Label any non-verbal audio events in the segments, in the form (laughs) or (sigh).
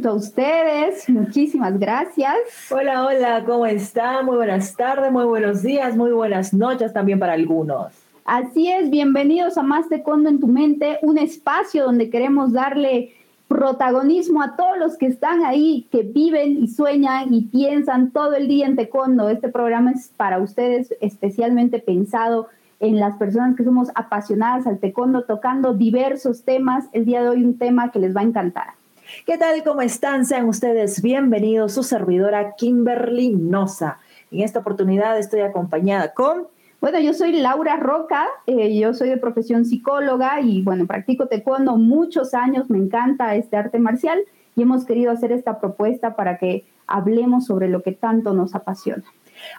junto a ustedes. Muchísimas gracias. Hola, hola, ¿cómo están? Muy buenas tardes, muy buenos días, muy buenas noches también para algunos. Así es, bienvenidos a Más Taekwondo en tu mente, un espacio donde queremos darle protagonismo a todos los que están ahí, que viven y sueñan y piensan todo el día en taekwondo. Este programa es para ustedes especialmente pensado en las personas que somos apasionadas al taekwondo, tocando diversos temas. El día de hoy un tema que les va a encantar. ¿Qué tal? ¿Cómo están? Sean ustedes bienvenidos. Su servidora Kimberly Noza. En esta oportunidad estoy acompañada con bueno, yo soy Laura Roca, eh, yo soy de profesión psicóloga y bueno, practico taekwondo muchos años, me encanta este arte marcial y hemos querido hacer esta propuesta para que hablemos sobre lo que tanto nos apasiona.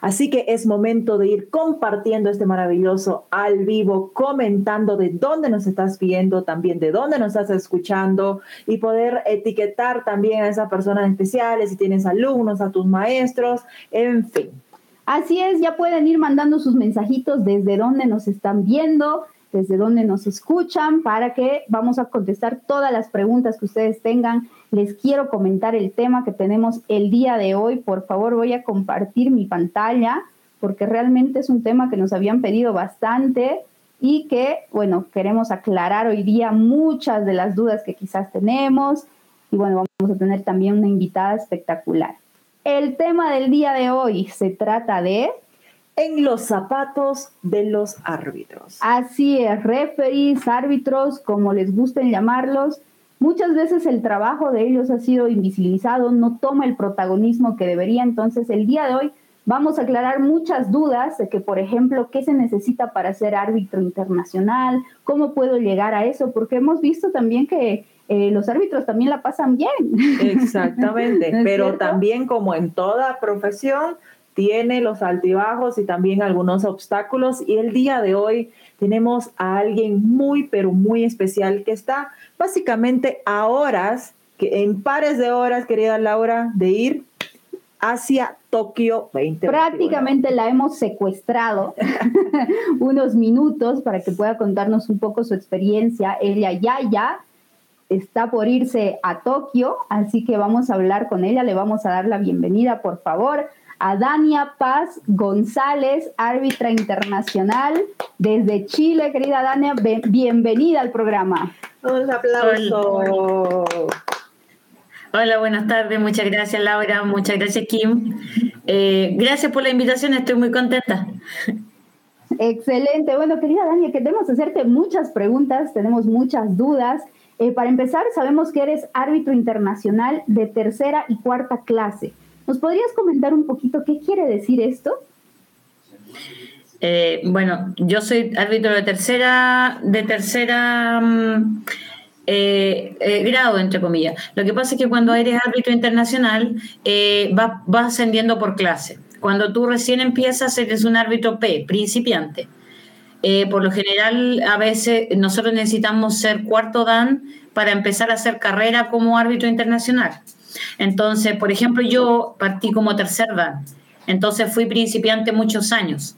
Así que es momento de ir compartiendo este maravilloso al vivo, comentando de dónde nos estás viendo, también de dónde nos estás escuchando y poder etiquetar también a esas personas especiales, si tienes alumnos, a tus maestros, en fin. Así es, ya pueden ir mandando sus mensajitos desde donde nos están viendo, desde donde nos escuchan, para que vamos a contestar todas las preguntas que ustedes tengan. Les quiero comentar el tema que tenemos el día de hoy. Por favor, voy a compartir mi pantalla porque realmente es un tema que nos habían pedido bastante y que, bueno, queremos aclarar hoy día muchas de las dudas que quizás tenemos. Y bueno, vamos a tener también una invitada espectacular. El tema del día de hoy se trata de... En los zapatos de los árbitros. Así es, referees, árbitros, como les gusten llamarlos. Muchas veces el trabajo de ellos ha sido invisibilizado, no toma el protagonismo que debería. Entonces, el día de hoy vamos a aclarar muchas dudas de que, por ejemplo, qué se necesita para ser árbitro internacional, cómo puedo llegar a eso, porque hemos visto también que eh, los árbitros también la pasan bien. Exactamente, (laughs) pero también como en toda profesión, tiene los altibajos y también algunos obstáculos. Y el día de hoy tenemos a alguien muy, pero muy especial que está básicamente a horas, que en pares de horas, querida Laura, de ir hacia Tokio 20. Prácticamente la hemos secuestrado (laughs) unos minutos para que pueda contarnos un poco su experiencia. Ella ya, ya está por irse a Tokio, así que vamos a hablar con ella, le vamos a dar la bienvenida, por favor, a Dania Paz González, árbitra internacional desde Chile. Querida Dania, bienvenida al programa. Un aplauso. Hola. buenas tardes. Muchas gracias, Laura. Muchas gracias, Kim. Eh, gracias por la invitación. Estoy muy contenta. Excelente. Bueno, querida Dania, queremos hacerte muchas preguntas, tenemos muchas dudas. Eh, para empezar, sabemos que eres árbitro internacional de tercera y cuarta clase. ¿Nos podrías comentar un poquito qué quiere decir esto? Eh, bueno, yo soy árbitro de tercera, de tercera mm, eh, grado, entre comillas. Lo que pasa es que cuando eres árbitro internacional, vas va ascendiendo por clase. Cuando tú recién empiezas, eres un árbitro P, principiante. Eh, por lo general, a veces nosotros necesitamos ser cuarto dan para empezar a hacer carrera como árbitro internacional. Entonces, por ejemplo, yo partí como tercer dan, entonces fui principiante muchos años.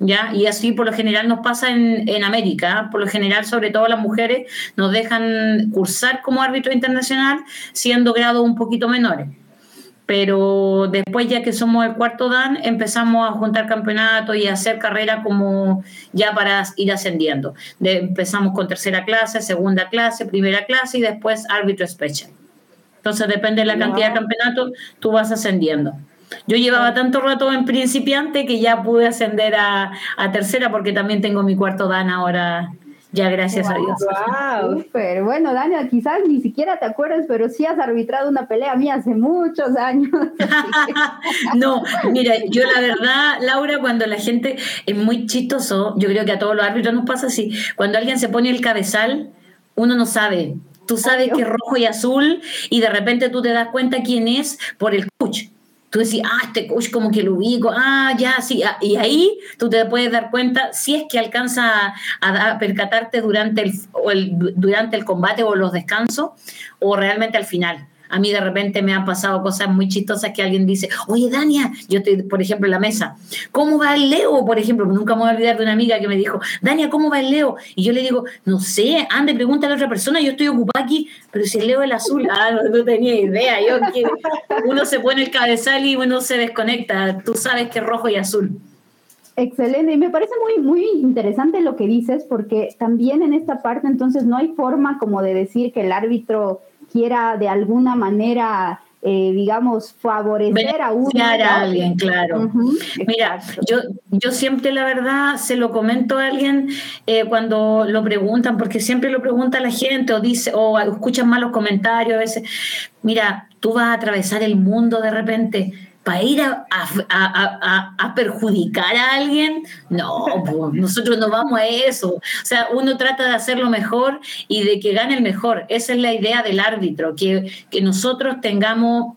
¿Ya? Y así por lo general nos pasa en, en América, por lo general sobre todo las mujeres nos dejan cursar como árbitro internacional siendo grados un poquito menores pero después ya que somos el cuarto dan, empezamos a juntar campeonatos y a hacer carrera como ya para ir ascendiendo. empezamos con tercera clase, segunda clase, primera clase y después árbitro especial. Entonces depende de la cantidad de campeonatos, tú vas ascendiendo. Yo llevaba tanto rato en principiante que ya pude ascender a, a tercera porque también tengo mi cuarto dan ahora ya, gracias a Dios. Wow, (laughs) super. Bueno, Daniel, quizás ni siquiera te acuerdas, pero sí has arbitrado una pelea mía hace muchos años. (laughs) no, mira, yo la verdad, Laura, cuando la gente es muy chistoso, yo creo que a todos los árbitros nos pasa así, cuando alguien se pone el cabezal, uno no sabe. Tú sabes que es rojo y azul y de repente tú te das cuenta quién es por el coach. Tú decís, ah, este coach como que lo ubico, ah, ya, sí, ah", y ahí tú te puedes dar cuenta si es que alcanza a, percatarte durante el, durante el combate o los descansos o realmente al final. A mí de repente me han pasado cosas muy chistosas que alguien dice, oye Dania, yo estoy, por ejemplo, en la mesa, ¿cómo va el Leo? Por ejemplo, nunca me voy a olvidar de una amiga que me dijo, Dania, ¿cómo va el Leo? Y yo le digo, no sé, ande, pregúntale a otra persona, yo estoy ocupada aquí, pero si el Leo es el azul, (laughs) ah, no, tenía idea, uno se pone el cabezal y uno se desconecta, tú sabes que es rojo y azul. Excelente, y me parece muy, muy interesante lo que dices, porque también en esta parte entonces no hay forma como de decir que el árbitro quiera de alguna manera, eh, digamos, favorecer a uno. a alguien, claro. Mira, yo, yo siempre la verdad se lo comento a alguien eh, cuando lo preguntan, porque siempre lo pregunta la gente o dice, o escuchan malos comentarios a veces. Mira, tú vas a atravesar el mundo de repente para ir a, perjudicar a alguien, no, pues, nosotros no vamos a eso. O sea, uno trata de hacerlo mejor y de que gane el mejor. Esa es la idea del árbitro, que, que nosotros tengamos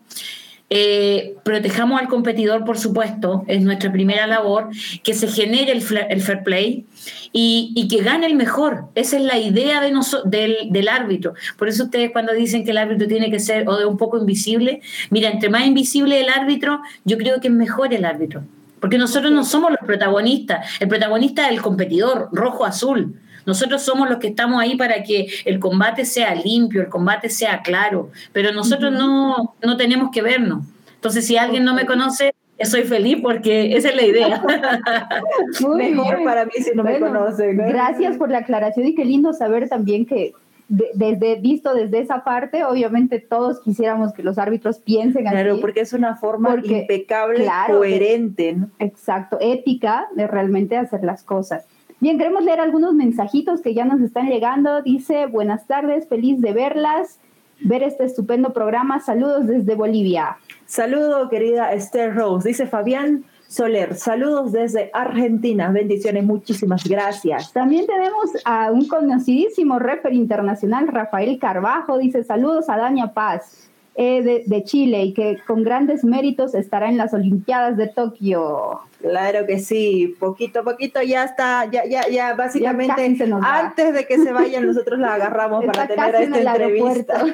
eh, protejamos al competidor, por supuesto, es nuestra primera labor, que se genere el, fair play y, que gane el mejor. Esa es la idea de del, árbitro. Por eso ustedes cuando dicen que el árbitro tiene que ser o de un poco invisible, mira, entre más invisible el árbitro, yo creo que es mejor el árbitro. Porque nosotros no somos los protagonistas, el protagonista es el competidor, rojo-azul. Nosotros somos los que estamos ahí para que el combate sea limpio, el combate sea claro, pero nosotros no, no tenemos que vernos. Entonces, si alguien no me conoce, soy feliz porque esa es la idea. (laughs) Mejor para mí si no me conocen. Gracias por la aclaración y qué lindo saber también que desde visto desde esa parte, obviamente todos quisiéramos que los árbitros piensen así. Claro, porque es una forma impecable, coherente. ¿no? Exacto, ética de realmente hacer las cosas. Bien, queremos leer algunos mensajitos que ya nos están llegando. Dice, buenas tardes, feliz de verlas, ver este estupendo programa. Saludos desde Bolivia. Saludo, querida Esther Rose. Dice Fabián Soler, saludos desde Argentina. Bendiciones, muchísimas gracias. También tenemos a un conocidísimo refer internacional, Rafael Carbajo. Dice, saludos a Daña Paz. Eh, de, Chile y que con grandes méritos estará en las Olimpiadas de Tokio. Claro que sí, poquito a poquito ya está, ya, ya, ya básicamente antes de que se vayan nosotros la agarramos (laughs) para tener esta entrevista.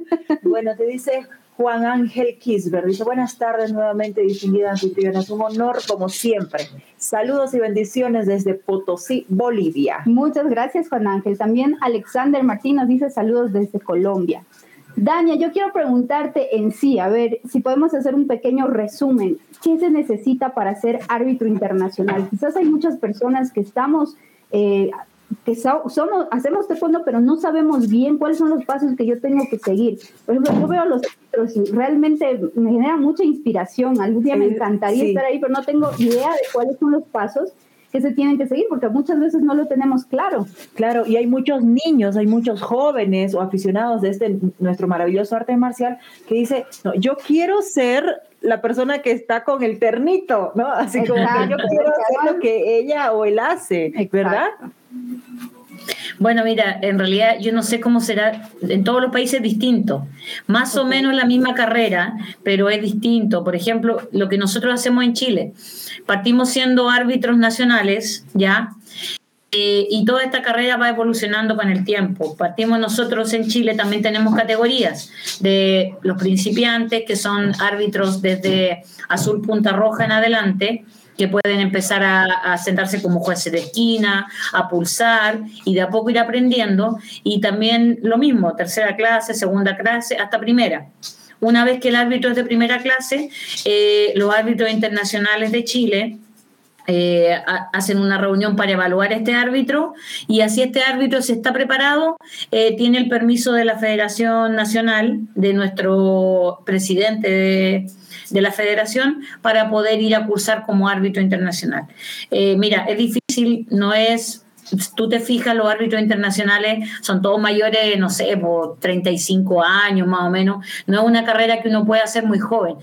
(laughs) bueno, te dice Juan Ángel Kisber, dice buenas tardes nuevamente distinguida anfitriona, es un honor como siempre. Saludos y bendiciones desde Potosí, Bolivia. Muchas gracias Juan Ángel. También Alexander Martín nos dice saludos desde Colombia. Dania, yo quiero preguntarte en sí, a ver, si podemos hacer un pequeño resumen. ¿Qué se necesita para ser árbitro internacional? Quizás hay muchas personas que estamos, eh, que somos, hacemos taekwondo, pero no sabemos bien cuáles son los pasos que yo tengo que seguir. Por ejemplo, yo veo a los árbitros y realmente me genera mucha inspiración. Algún día me encantaría estar ahí, pero no tengo idea de cuáles son los pasos que se tienen que seguir, porque muchas veces no lo tenemos claro. Claro, y hay muchos niños, hay muchos jóvenes o aficionados de este nuestro maravilloso arte marcial que dice, no, yo quiero ser la persona que está con el ternito, ¿no? Así como que yo quiero hacer lo que ella o él hace, ¿verdad? Bueno, mira, en realidad yo no sé cómo será, en todos los países es distinto, más o menos la misma carrera, pero es distinto. Por ejemplo, lo que nosotros hacemos en Chile, Partimos siendo árbitros nacionales, ¿ya? Eh, y toda esta carrera va evolucionando con el tiempo. Partimos nosotros en Chile, también tenemos categorías de los principiantes, que son árbitros desde azul punta roja en adelante, que pueden empezar a, sentarse como jueces de esquina, a pulsar y de a poco ir aprendiendo. Y también lo mismo, tercera clase, segunda clase, hasta primera. Una vez que el árbitro es de primera clase, eh, los árbitros internacionales de Chile eh, hacen una reunión para evaluar este árbitro y así este árbitro se está preparado, eh, tiene el permiso de la Federación Nacional, de nuestro presidente de, la federación, para poder ir a cursar como árbitro internacional. mira, es difícil, no es tú te fijas, los árbitros internacionales son todos mayores, no sé, por 35 años más o menos. No es una carrera que uno puede hacer muy joven.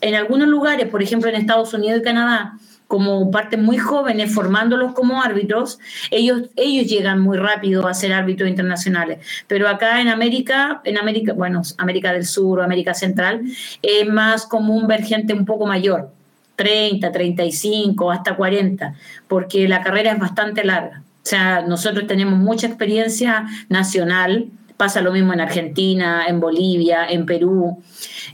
En algunos lugares, por ejemplo en Estados Unidos y Canadá, como parten muy jóvenes formándolos como árbitros, ellos, ellos llegan muy rápido a ser árbitros internacionales. Pero acá en América, en América, bueno, América del Sur o América Central, es más común ver gente un poco mayor, 30, 35, hasta 40, porque la carrera es bastante larga. O sea, nosotros tenemos mucha experiencia nacional, Pasa lo mismo en Argentina, en Bolivia, en Perú.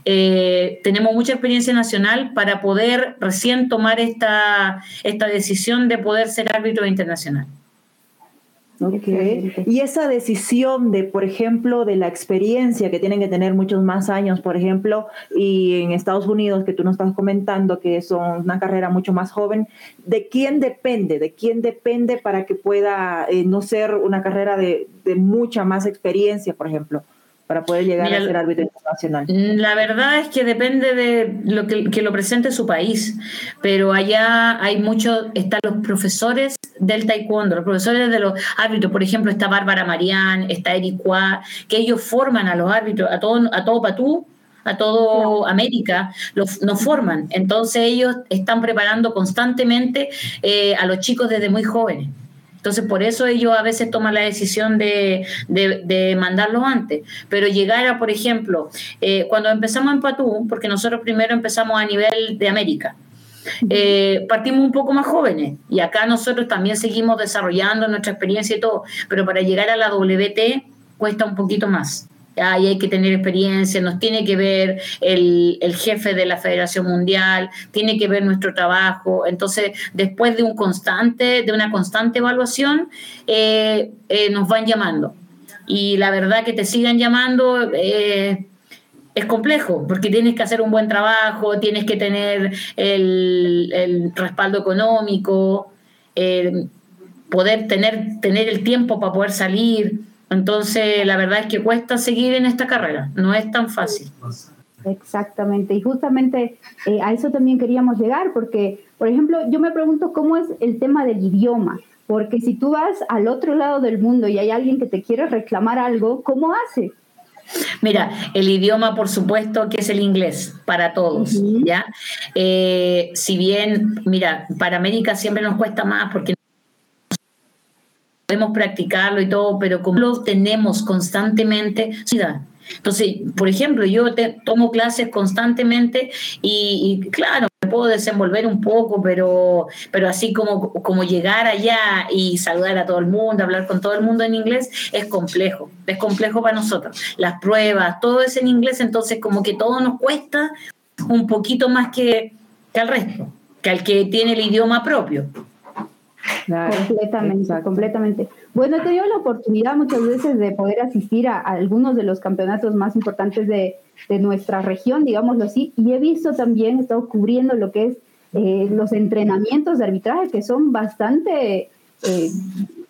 Eh, tenemos mucha experiencia nacional para poder recién tomar esta, esta decisión de poder ser árbitro internacional. Okay. Y esa decisión de, por ejemplo, de la experiencia que tienen que tener muchos más años, por ejemplo, y en Estados Unidos, que tú nos estás comentando que son una carrera mucho más joven, ¿de quién depende? ¿De quién depende para que pueda eh, no ser una carrera de, de mucha más experiencia, por ejemplo? Para poder llegar a ser árbitro internacional? La verdad es que depende de lo que, que, lo presente su país, pero allá hay muchos, están los profesores del taekwondo, los profesores de los árbitros, por ejemplo, está Bárbara Marián, está Eric que ellos forman a los árbitros, a todo, a todo Patú, a todo América, los, nos forman. Entonces ellos están preparando constantemente eh, a los chicos desde muy jóvenes. Entonces, por eso ellos a veces toman la decisión de, de, mandarlos antes. Pero llegar a, por ejemplo, eh, cuando empezamos en Patú, porque nosotros primero empezamos a nivel de América, eh, partimos un poco más jóvenes y acá nosotros también seguimos desarrollando nuestra experiencia y todo, pero para llegar a la WT cuesta un poquito más. Ahí hay que tener experiencia, nos tiene que ver el, jefe de la Federación Mundial, tiene que ver nuestro trabajo. Entonces, después de un constante, de una constante evaluación, eh, eh, nos van llamando. Y la verdad que te sigan llamando eh, es complejo, porque tienes que hacer un buen trabajo, tienes que tener el, respaldo económico, poder tener, tener el tiempo para poder salir. Entonces, la verdad es que cuesta seguir en esta carrera, no es tan fácil. Exactamente, y justamente eh, a eso también queríamos llegar, porque, por ejemplo, yo me pregunto cómo es el tema del idioma, porque si tú vas al otro lado del mundo y hay alguien que te quiere reclamar algo, ¿cómo hace? Mira, el idioma, por supuesto, que es el inglés para todos, ¿ya? Eh, si bien, mira, para América siempre nos cuesta más porque podemos practicarlo y todo, pero como lo tenemos constantemente, entonces, por ejemplo, yo tomo clases constantemente y, claro, me puedo desenvolver un poco, pero, pero así como, como llegar allá y saludar a todo el mundo, hablar con todo el mundo en inglés, es complejo, es complejo para nosotros. Las pruebas, todo es en inglés, entonces como que todo nos cuesta un poquito más que, que al resto, que al que tiene el idioma propio completamente, completamente. Bueno, he tenido la oportunidad muchas veces de poder asistir a, algunos de los campeonatos más importantes de, nuestra región, digámoslo así, y he visto también, he estado cubriendo lo que es eh, los entrenamientos de arbitraje, que son bastante eh,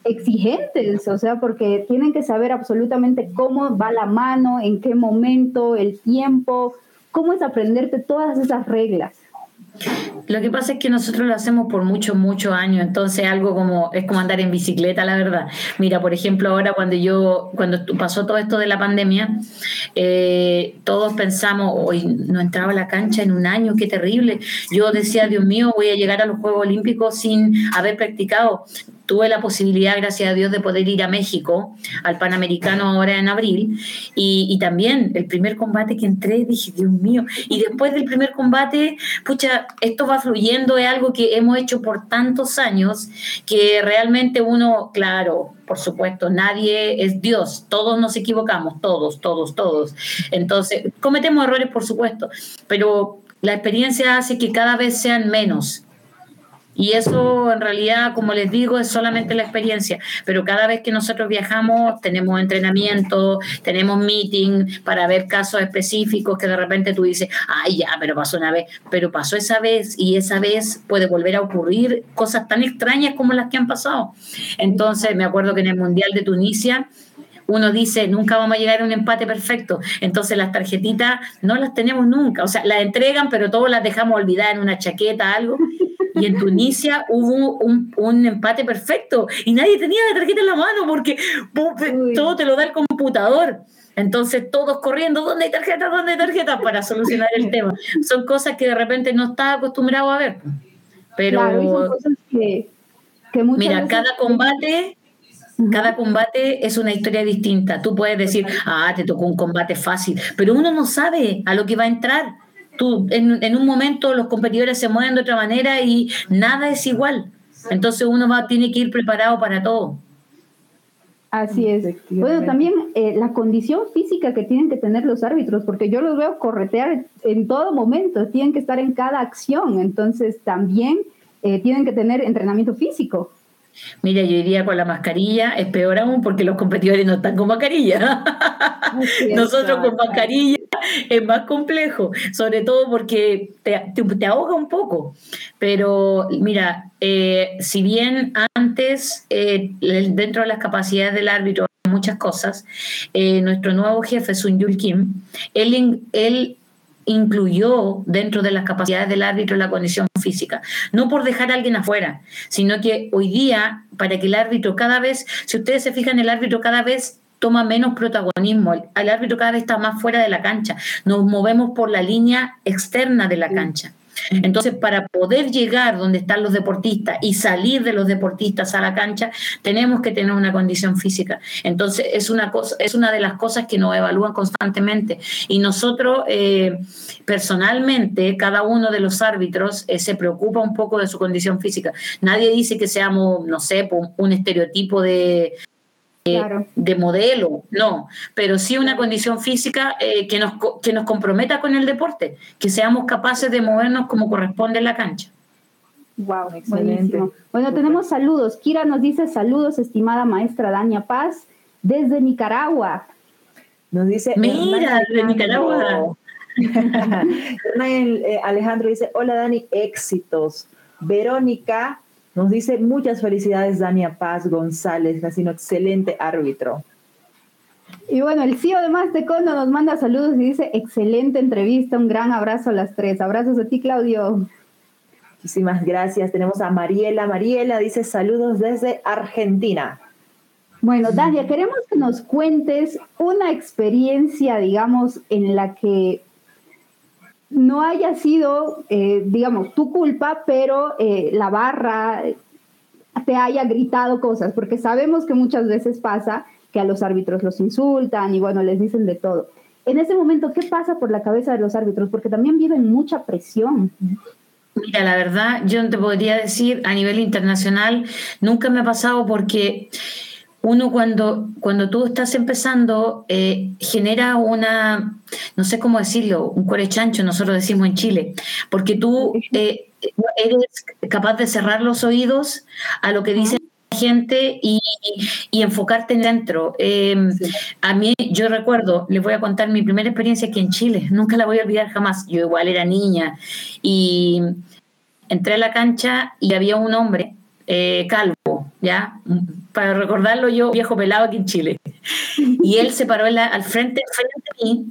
exigentes, o sea, porque tienen que saber absolutamente cómo va la mano, en qué momento, el tiempo, cómo es aprenderte todas esas reglas. Lo que pasa es que nosotros lo hacemos por muchos, muchos años, entonces algo como es como andar en bicicleta, la verdad. Mira, por ejemplo, ahora cuando yo, cuando pasó todo esto de la pandemia, eh, todos pensamos, hoy no entraba a la cancha en un año, qué terrible. Yo decía, Dios mío, voy a llegar a los Juegos Olímpicos sin haber practicado tuve la posibilidad, gracias a Dios, de poder ir a México, al Panamericano ahora en abril, y, también el primer combate que entré, dije, Dios mío, y después del primer combate, pucha, esto va fluyendo, es algo que hemos hecho por tantos años, que realmente uno, claro, por supuesto, nadie es Dios, todos nos equivocamos, todos, todos, todos. Entonces, cometemos errores, por supuesto, pero la experiencia hace que cada vez sean menos y eso en realidad, como les digo, es solamente la experiencia. Pero cada vez que nosotros viajamos, tenemos entrenamiento, tenemos meeting para ver casos específicos que de repente tú dices, ay, ya, pero pasó una vez, pero pasó esa vez y esa vez puede volver a ocurrir cosas tan extrañas como las que han pasado. Entonces, me acuerdo que en el Mundial de Tunisia, uno dice, nunca vamos a llegar a un empate perfecto. Entonces las tarjetitas no las tenemos nunca. O sea, las entregan, pero todos las dejamos olvidadas en una chaqueta, algo. Y en Tunisia hubo un, empate perfecto y nadie tenía la tarjeta en la mano porque todo te lo da el computador. Entonces todos corriendo, ¿dónde hay tarjeta? ¿Dónde hay tarjeta? Para solucionar el tema. Son cosas que de repente no estás acostumbrado a ver. Pero mira, cada combate cada combate es una historia distinta. Tú puedes decir, ah, te tocó un combate fácil, pero uno no sabe a lo que va a entrar. Tú, en, un momento los competidores se mueven de otra manera y nada es igual. Entonces uno va, tiene que ir preparado para todo. Así es. Bueno, también eh, la condición física que tienen que tener los árbitros, porque yo los veo corretear en todo momento, tienen que estar en cada acción, entonces también eh, tienen que tener entrenamiento físico. Mira, yo iría con la mascarilla, es peor aún porque los competidores no están con mascarilla. (laughs) Nosotros con mascarilla es más complejo, sobre todo porque te, ahoga un poco. Pero mira, eh, si bien antes, eh, dentro de las capacidades del árbitro, muchas cosas, eh, nuestro nuevo jefe, Sun Yul Kim, él, él incluyó dentro de las capacidades del árbitro la condición física. No por dejar a alguien afuera, sino que hoy día, para que el árbitro cada vez, si ustedes se fijan, el árbitro cada vez toma menos protagonismo, el árbitro cada vez está más fuera de la cancha, nos movemos por la línea externa de la cancha. Entonces, para poder llegar donde están los deportistas y salir de los deportistas a la cancha, tenemos que tener una condición física. Entonces, es una, cosa, es una de las cosas que nos evalúan constantemente. Y nosotros, eh, personalmente, cada uno de los árbitros eh, se preocupa un poco de su condición física. Nadie dice que seamos, no sé, un estereotipo de, de modelo, no, pero sí una condición física eh, que, nos, que nos comprometa con el deporte, que seamos capaces de movernos como corresponde en la cancha. Wow, excelente. Bueno, tenemos saludos. Kira nos dice saludos, estimada maestra Dania Paz, desde Nicaragua. Nos dice. Mira, desde Nicaragua. (laughs) Eh, Alejandro dice: Hola Dani, éxitos. Verónica nos dice muchas felicidades Dania Paz González, ha sido excelente árbitro. Y bueno, el CEO de Mastecondo nos manda saludos y dice excelente entrevista, un gran abrazo a las tres. Abrazos a ti, Claudio. Muchísimas gracias. Tenemos a Mariela. Mariela dice saludos desde Argentina. Bueno, Dania, queremos que nos cuentes una experiencia, digamos, en la que no haya sido, eh, digamos, tu culpa, pero eh, la barra te haya gritado cosas, porque sabemos que muchas veces pasa que a los árbitros los insultan y bueno, les dicen de todo. En ese momento, ¿qué pasa por la cabeza de los árbitros? Porque también viven mucha presión. Mira, la verdad, yo te podría decir a nivel internacional, nunca me ha pasado porque uno cuando, cuando tú estás empezando eh, genera una, no sé cómo decirlo, un chancho, nosotros decimos en Chile, porque tú eh, eres capaz de cerrar los oídos a lo que dice la gente y, enfocarte dentro. Em, a mí, yo recuerdo, les voy a contar mi primera experiencia aquí en Chile, nunca la voy a olvidar jamás, yo igual era niña y entré a la cancha y había un hombre eh, calvo, ¿ya? Para recordarlo yo, viejo pelado aquí en Chile. Y él se paró al frente, frente mí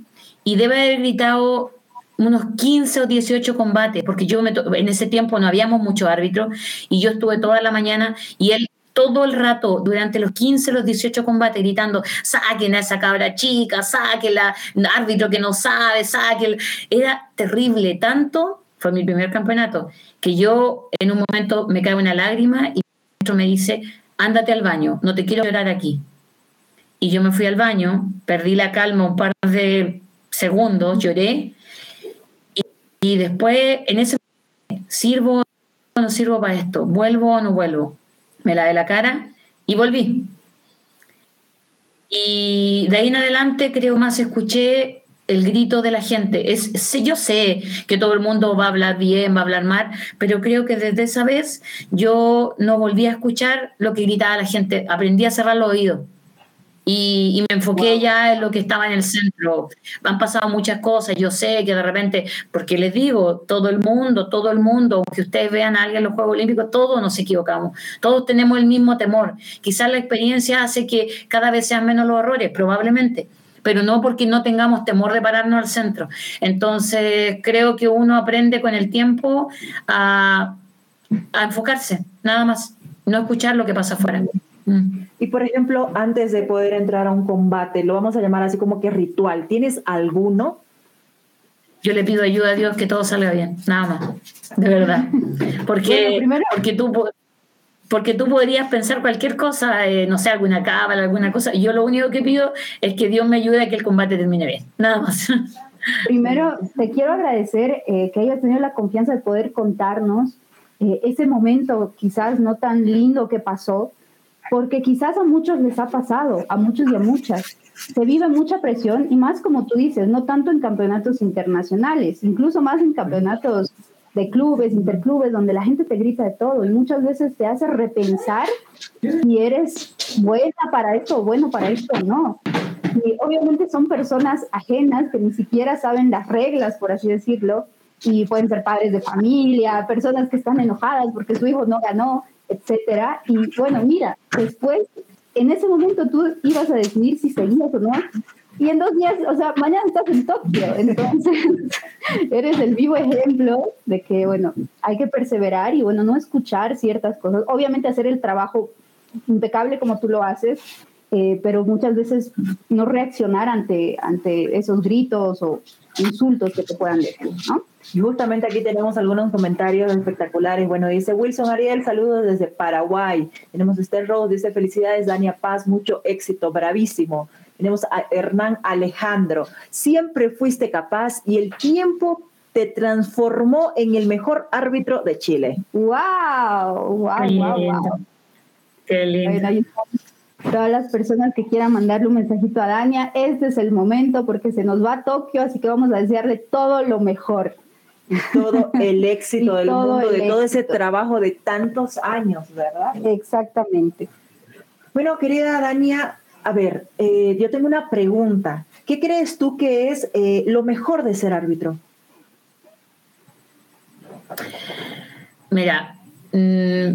y debe haber gritado unos 15 o 18 combates, porque yo en ese tiempo no habíamos muchos árbitros y yo estuve toda la mañana y él todo el rato, durante los 15, los 18 combates, gritando, saquen a esa cabra chica, saquen la árbitro que no sabe, saquen. Era terrible, tanto, fue mi primer campeonato, que yo en un momento me cae una lágrima y me dice, ándate al baño, no te quiero llorar aquí. Y yo me fui al baño, perdí la calma un par de segundos, lloré, y, después en ese momento, sirvo o no sirvo para esto, vuelvo o no vuelvo. Me lavé la cara y volví. Y de ahí en adelante creo más escuché el grito de la gente. Es, yo sé que todo el mundo va a hablar bien, va a hablar mal, pero creo que desde esa vez yo no volví a escuchar lo que gritaba la gente. Aprendí a cerrar los oídos. Y, me enfoqué ya en lo que estaba en el centro. Han pasado muchas cosas, yo sé que de repente, porque les digo, todo el mundo, todo el mundo, aunque ustedes vean a alguien en los Juegos Olímpicos, todos nos equivocamos, todos tenemos el mismo temor. Quizás la experiencia hace que cada vez sean menos los errores, probablemente, pero no porque no tengamos temor de pararnos al centro. Entonces, creo que uno aprende con el tiempo a, enfocarse, nada más, no escuchar lo que pasa afuera. Mm. Y por ejemplo, antes de poder entrar a un combate, lo vamos a llamar así como que ritual, ¿tienes alguno? Yo le pido ayuda a Dios que todo salga bien, nada más, de verdad. Porque, porque tú porque tú podrías pensar cualquier cosa, eh, no sé, alguna cábala, alguna cosa, yo lo único que pido es que Dios me ayude a que el combate termine bien, nada más. (laughs) Primero, te quiero agradecer eh, que hayas tenido la confianza de poder contarnos eh, ese momento quizás no tan lindo que pasó, porque quizás a muchos les ha pasado, a muchos y a muchas. Se vive mucha presión y más como tú dices, no tanto en campeonatos internacionales, incluso más en campeonatos de clubes, interclubes, donde la gente te grita de todo y muchas veces te hace repensar si eres buena para esto o bueno para esto o no. Y obviamente son personas ajenas que ni siquiera saben las reglas, por así decirlo, y pueden ser padres de familia, personas que están enojadas porque su hijo no ganó, etcétera. Y bueno, mira, después, en ese momento tú ibas a decidir si seguías o no, y en dos días, o sea, mañana estás en Tokio, entonces (laughs) eres el vivo ejemplo de que, bueno, hay que perseverar y, bueno, no escuchar ciertas cosas, obviamente hacer el trabajo impecable como tú lo haces, eh, pero muchas veces no reaccionar ante, ante esos gritos o insultos que te puedan decir, ¿no? Y justamente aquí tenemos algunos comentarios espectaculares. Bueno, dice Wilson Ariel, saludos desde Paraguay. Tenemos Esther Rose, dice felicidades, Dania Paz, mucho éxito, bravísimo. Tenemos a Hernán Alejandro, siempre fuiste capaz y el tiempo te transformó en el mejor árbitro de Chile. ¡Wow! ¡Wow! ¡Wow! Qué lindo todas las personas que quieran mandarle un mensajito a Dania, este es el momento porque se nos va a Tokio, así que vamos a desearle todo lo mejor. Y todo el (laughs) éxito del mundo, de todo ese trabajo de tantos años, ¿verdad? Exactamente. Bueno, querida Dania, a ver, eh, yo tengo una pregunta. ¿Qué crees tú que es eh, lo mejor de ser árbitro? Mira, mmm,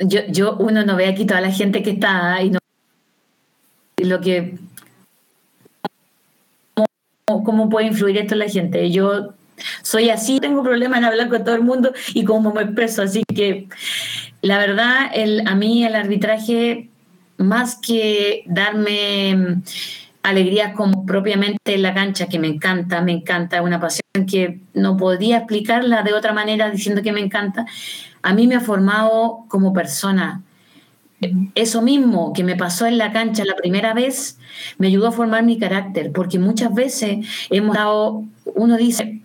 yo, yo, uno no ve aquí toda la gente que está y no lo que cómo, cómo puede influir esto en la gente. Yo soy así, tengo problemas en hablar con todo el mundo y cómo me expreso, así que la verdad, el, a mí el arbitraje, más que darme alegrías como propiamente en la cancha, que me encanta, me encanta, una pasión que no podría explicarla de otra manera diciendo que me encanta, a mí me ha formado como persona. Eso mismo que me pasó en la cancha la primera vez me ayudó a formar mi carácter, porque muchas veces hemos dado, uno dice,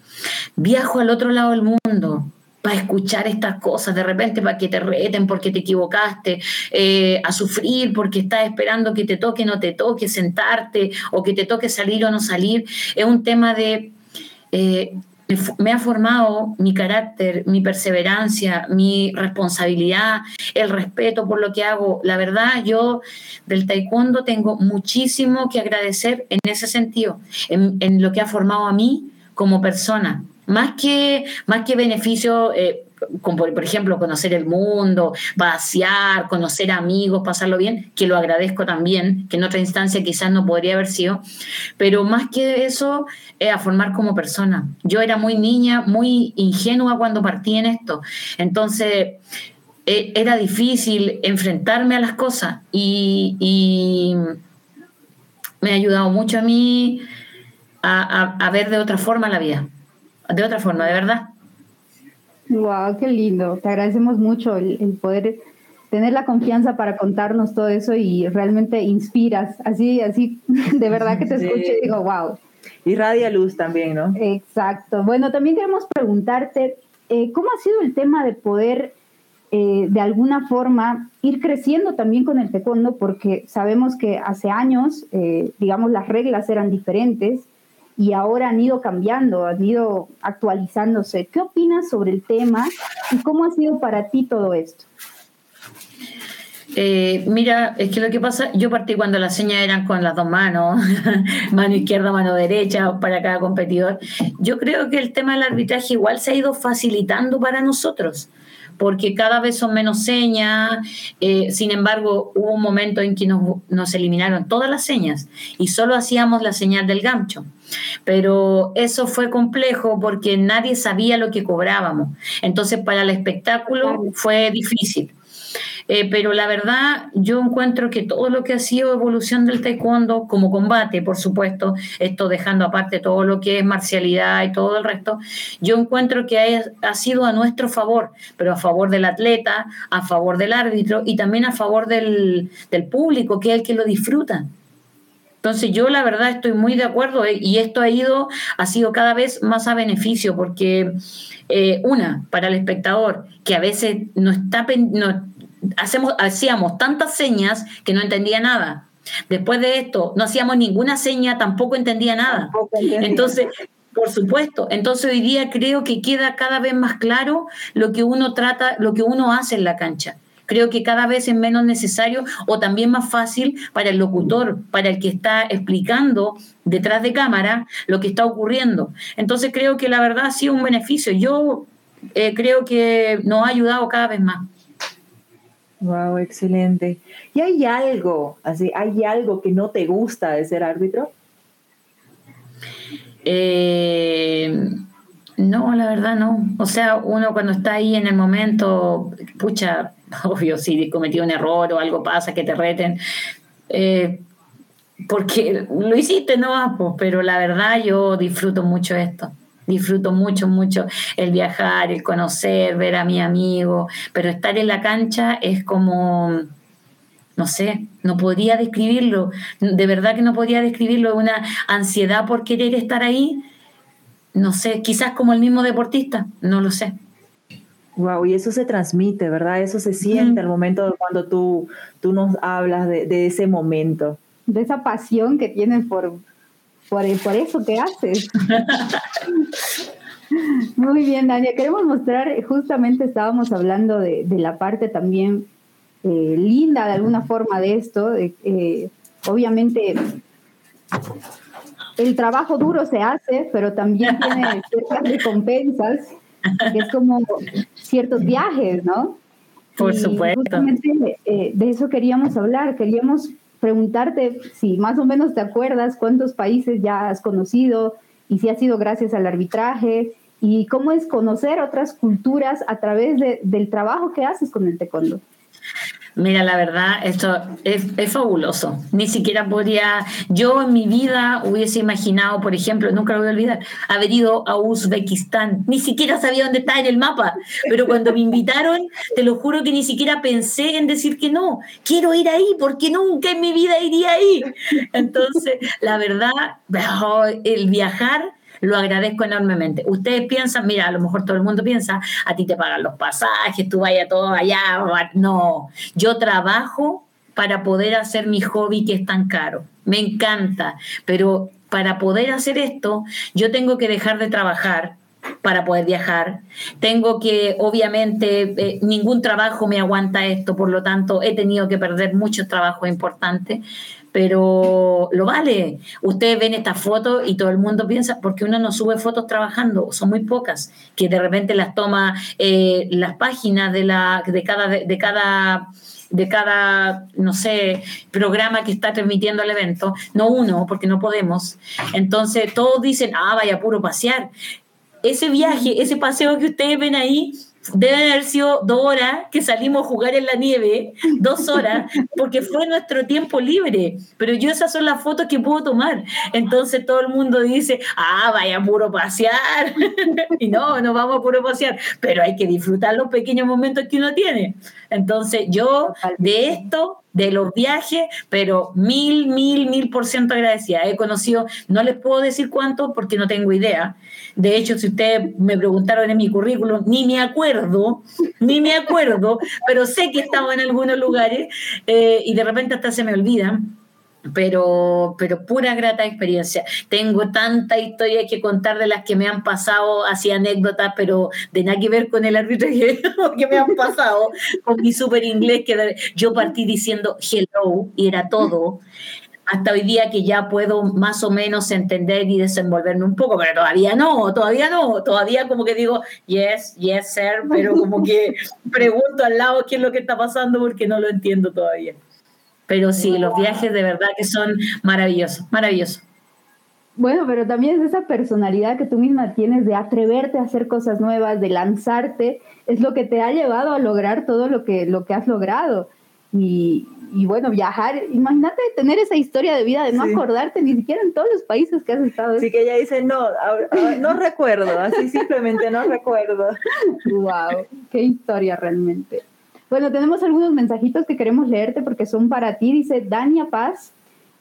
viajo al otro lado del mundo para escuchar estas cosas, de repente para que te reten porque te equivocaste, eh, a sufrir porque estás esperando que te toque, no te toque, sentarte o que te toque salir o no salir. Es un tema de eh, me ha formado mi carácter, mi perseverancia, mi responsabilidad, el respeto por lo que hago. La verdad, yo del taekwondo tengo muchísimo que agradecer en ese sentido, en, lo que ha formado a mí como persona. Más que, más que beneficio eh, como por ejemplo conocer el mundo, pasear, conocer amigos, pasarlo bien, que lo agradezco también, que en otra instancia quizás no podría haber sido, pero más que eso, a formar como persona. Yo era muy niña, muy ingenua cuando partí en esto, entonces e, era difícil enfrentarme a las cosas y, me ha ayudado mucho a mí a ver de otra forma la vida, de otra forma, de verdad. Wow, qué lindo. Te agradecemos mucho el, poder tener la confianza para contarnos todo eso y realmente inspiras. Así, así, (laughs) de verdad que te escucho y digo, wow. Y radia luz también, ¿no? Exacto. Bueno, también queremos preguntarte, eh, ¿cómo ha sido el tema de poder, eh, de alguna forma, ir creciendo también con el taekwondo? Porque sabemos que hace años, eh, digamos, las reglas eran diferentes y ahora han ido cambiando, han ido actualizándose. ¿Qué opinas sobre el tema y cómo ha sido para ti todo esto? Eh, mira, es que lo que pasa, yo partí cuando las señas eran con las dos manos, (laughs) mano izquierda, mano derecha, para cada competidor. Yo creo que el tema del arbitraje igual se ha ido facilitando para nosotros porque cada vez son menos señas. Eh, sin embargo, hubo un momento en que nos, eliminaron todas las señas y solo hacíamos la señal del gancho. Pero eso fue complejo porque nadie sabía lo que cobrábamos. Entonces, para el espectáculo fue difícil. Eh, pero la verdad, yo encuentro que todo lo que ha sido evolución del taekwondo, como combate, por supuesto, esto dejando aparte todo lo que es marcialidad y todo el resto, yo encuentro que ha, sido a nuestro favor, pero a favor del atleta, a favor del árbitro y también a favor del, público, que es el que lo disfruta. Entonces yo la verdad estoy muy de acuerdo eh, y esto ha ido, ha sido cada vez más a beneficio porque eh, una, para el espectador, que a veces no está, no, hacemos, hacíamos tantas señas que no entendía nada. Después de esto, no hacíamos ninguna seña, tampoco entendía nada. Entonces, por supuesto. Entonces hoy día creo que queda cada vez más claro lo que uno trata, lo que uno hace en la cancha. Creo que cada vez es menos necesario o también más fácil para el locutor, para el que está explicando detrás de cámara lo que está ocurriendo. Entonces creo que la verdad ha sido un beneficio. Yo eh, creo que nos ha ayudado cada vez más. Wow, excelente. ¿Y hay algo, así, hay algo que no te gusta de ser árbitro? Eh, no, la verdad no. O sea, uno cuando está ahí en el momento, pucha, (laughs) obvio, si cometió un error o algo pasa, que te reten, eh, porque lo hiciste, no, pero la verdad yo disfruto mucho esto. Disfruto mucho, mucho el viajar, el conocer, ver a mi amigo, pero estar en la cancha es como, no sé, no podría describirlo, de verdad que no podría describirlo, una ansiedad por querer estar ahí, no sé, quizás como el mismo deportista, no lo sé. Wow, y eso se transmite, ¿verdad? Eso se siente al momento cuando tú, tú nos hablas de, ese momento. De esa pasión que tienes por, por, por eso que haces. Muy bien, Dania. Queremos mostrar, justamente estábamos hablando de, la parte también eh, linda de alguna forma de esto. Eh, obviamente, el trabajo duro se hace, pero también tiene ciertas recompensas que es como ciertos viajes, ¿no? Por supuesto. Justamente eh, de eso queríamos hablar, queríamos preguntarte si más o menos te acuerdas cuántos países ya has conocido y si ha sido gracias al arbitraje y cómo es conocer otras culturas a través de, del trabajo que haces con el taekwondo. Mira, la verdad, esto es, fabuloso. Ni siquiera podría, yo en mi vida hubiese imaginado, por ejemplo, nunca lo voy a olvidar, haber ido a Uzbekistán. Ni siquiera sabía dónde está en el mapa, pero cuando me invitaron, te lo juro que ni siquiera pensé en decir que no. Quiero ir ahí porque nunca en mi vida iría ahí. Entonces, la verdad, el viajar lo agradezco enormemente. Ustedes piensan, mira, a lo mejor todo el mundo piensa, a ti te pagan los pasajes, tú vayas todo allá. No, yo trabajo para poder hacer mi hobby que es tan caro. Me encanta, pero para poder hacer esto, yo tengo que dejar de trabajar para poder viajar. Tengo que, obviamente, eh, ningún trabajo me aguanta esto, por lo tanto, he tenido que perder muchos trabajos importantes pero lo vale. Ustedes ven estas fotos y todo el mundo piensa, porque uno no sube fotos trabajando, son muy pocas, que de repente las toma eh, las páginas de, la, de cada... De cada de cada, no sé, programa que está transmitiendo el evento, no uno, porque no podemos. Entonces todos dicen, ah, vaya puro pasear. Ese viaje, ese paseo que ustedes ven ahí, Deben haber sido dos horas que salimos a jugar en la nieve, dos horas, porque fue nuestro tiempo libre. Pero yo esas son las fotos que puedo tomar. Entonces todo el mundo dice, ah, vaya puro pasear. (laughs) y no, no vamos a puro pasear, pero hay que disfrutar los pequeños momentos que uno tiene. Entonces yo de esto de los viajes, pero mil, mil, mil por ciento agradecida. He conocido, no les puedo decir cuánto porque no tengo idea. De hecho, si ustedes me preguntaron en mi currículum, ni me acuerdo, ni me acuerdo, pero sé que estaba en algunos lugares eh, y de repente hasta se me olvidan pero, pero pura grata experiencia. Tengo tanta historia que contar de las que me han pasado, así anécdotas, pero de nada que ver con el árbitro (laughs) que me han pasado, con mi súper inglés, que yo partí diciendo hello y era todo. Hasta hoy día que ya puedo más o menos entender y desenvolverme un poco, pero todavía no, todavía no, todavía como que digo, yes, yes, sir, pero como que (laughs) pregunto al lado qué es lo que está pasando porque no lo entiendo todavía. Pero sí, los viajes de verdad que son maravillosos, maravillosos. Bueno, pero también es esa personalidad que tú misma tienes de atreverte a hacer cosas nuevas, de lanzarte, es lo que te ha llevado a lograr todo lo que, lo que has logrado. Y, bueno, viajar, imagínate tener esa historia de vida, de no acordarte ni siquiera en todos los países que has estado. Así que ella dice, no, no recuerdo, así simplemente no recuerdo. (laughs) Wow, qué historia realmente. Bueno, tenemos algunos mensajitos que queremos leerte porque son para ti. Dice Dania Paz,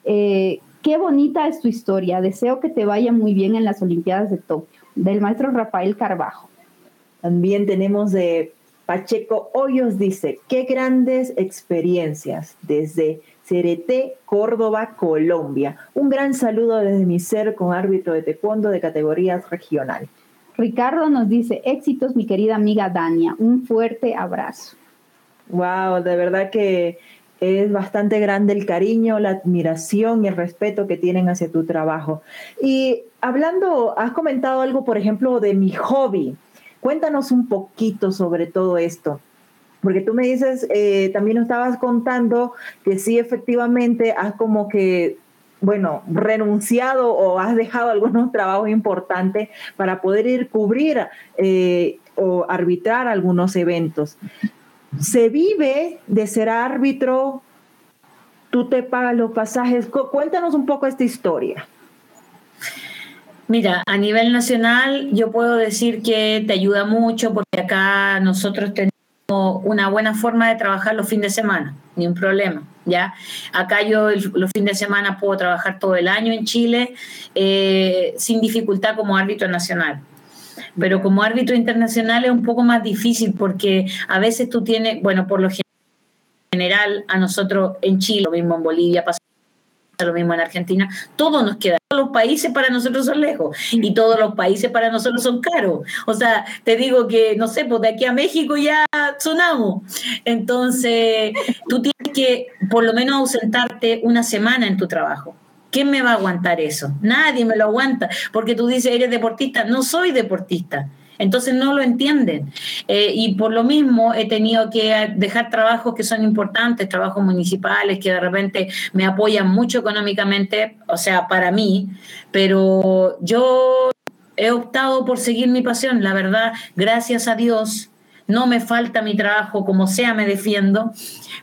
eh, qué bonita es tu historia. Deseo que te vaya muy bien en las Olimpiadas de Tokio. Del maestro Rafael Carbajo. También tenemos de Pacheco Hoyos dice, qué grandes experiencias desde Cereté, Córdoba, Colombia. Un gran saludo desde mi ser con árbitro de taekwondo de categorías regional. Ricardo nos dice, éxitos mi querida amiga Dania, un fuerte abrazo. Wow, de verdad que es bastante grande el cariño, la admiración y el respeto que tienen hacia tu trabajo. Y hablando, has comentado algo, por ejemplo, de mi hobby. Cuéntanos un poquito sobre todo esto. Porque tú me dices, eh, también nos estabas contando que sí, efectivamente, has como que, bueno, renunciado o has dejado algunos (laughs) trabajos importantes para poder ir cubrir eh, o arbitrar algunos eventos. ¿Se vive de ser árbitro? ¿Tú te pagas los pasajes? Cuéntanos un poco esta historia. Mira, a nivel nacional yo puedo decir que te ayuda mucho porque acá nosotros tenemos una buena forma de trabajar los fines de semana, ni un problema. ¿ya? Acá yo los fines de semana puedo trabajar todo el año en Chile eh, sin dificultad como árbitro nacional. Pero como árbitro internacional es un poco más difícil porque a veces tú tienes, bueno, por lo general a nosotros en Chile, lo mismo en Bolivia, pasa lo mismo en Argentina, todo nos queda. Todos los países para nosotros son lejos y todos los países para nosotros son caros. O sea, te digo que, no sé, pues de aquí a México ya sonamos. Entonces, tú tienes que por lo menos ausentarte una semana en tu trabajo. ¿Quién me va a aguantar eso? Nadie me lo aguanta, porque tú dices, eres deportista. No soy deportista. Entonces no lo entienden. Eh, y por lo mismo he tenido que dejar trabajos que son importantes, trabajos municipales que de repente me apoyan mucho económicamente, o sea, para mí, pero yo he optado por seguir mi pasión. La verdad, gracias a Dios, no me falta mi trabajo, como sea me defiendo,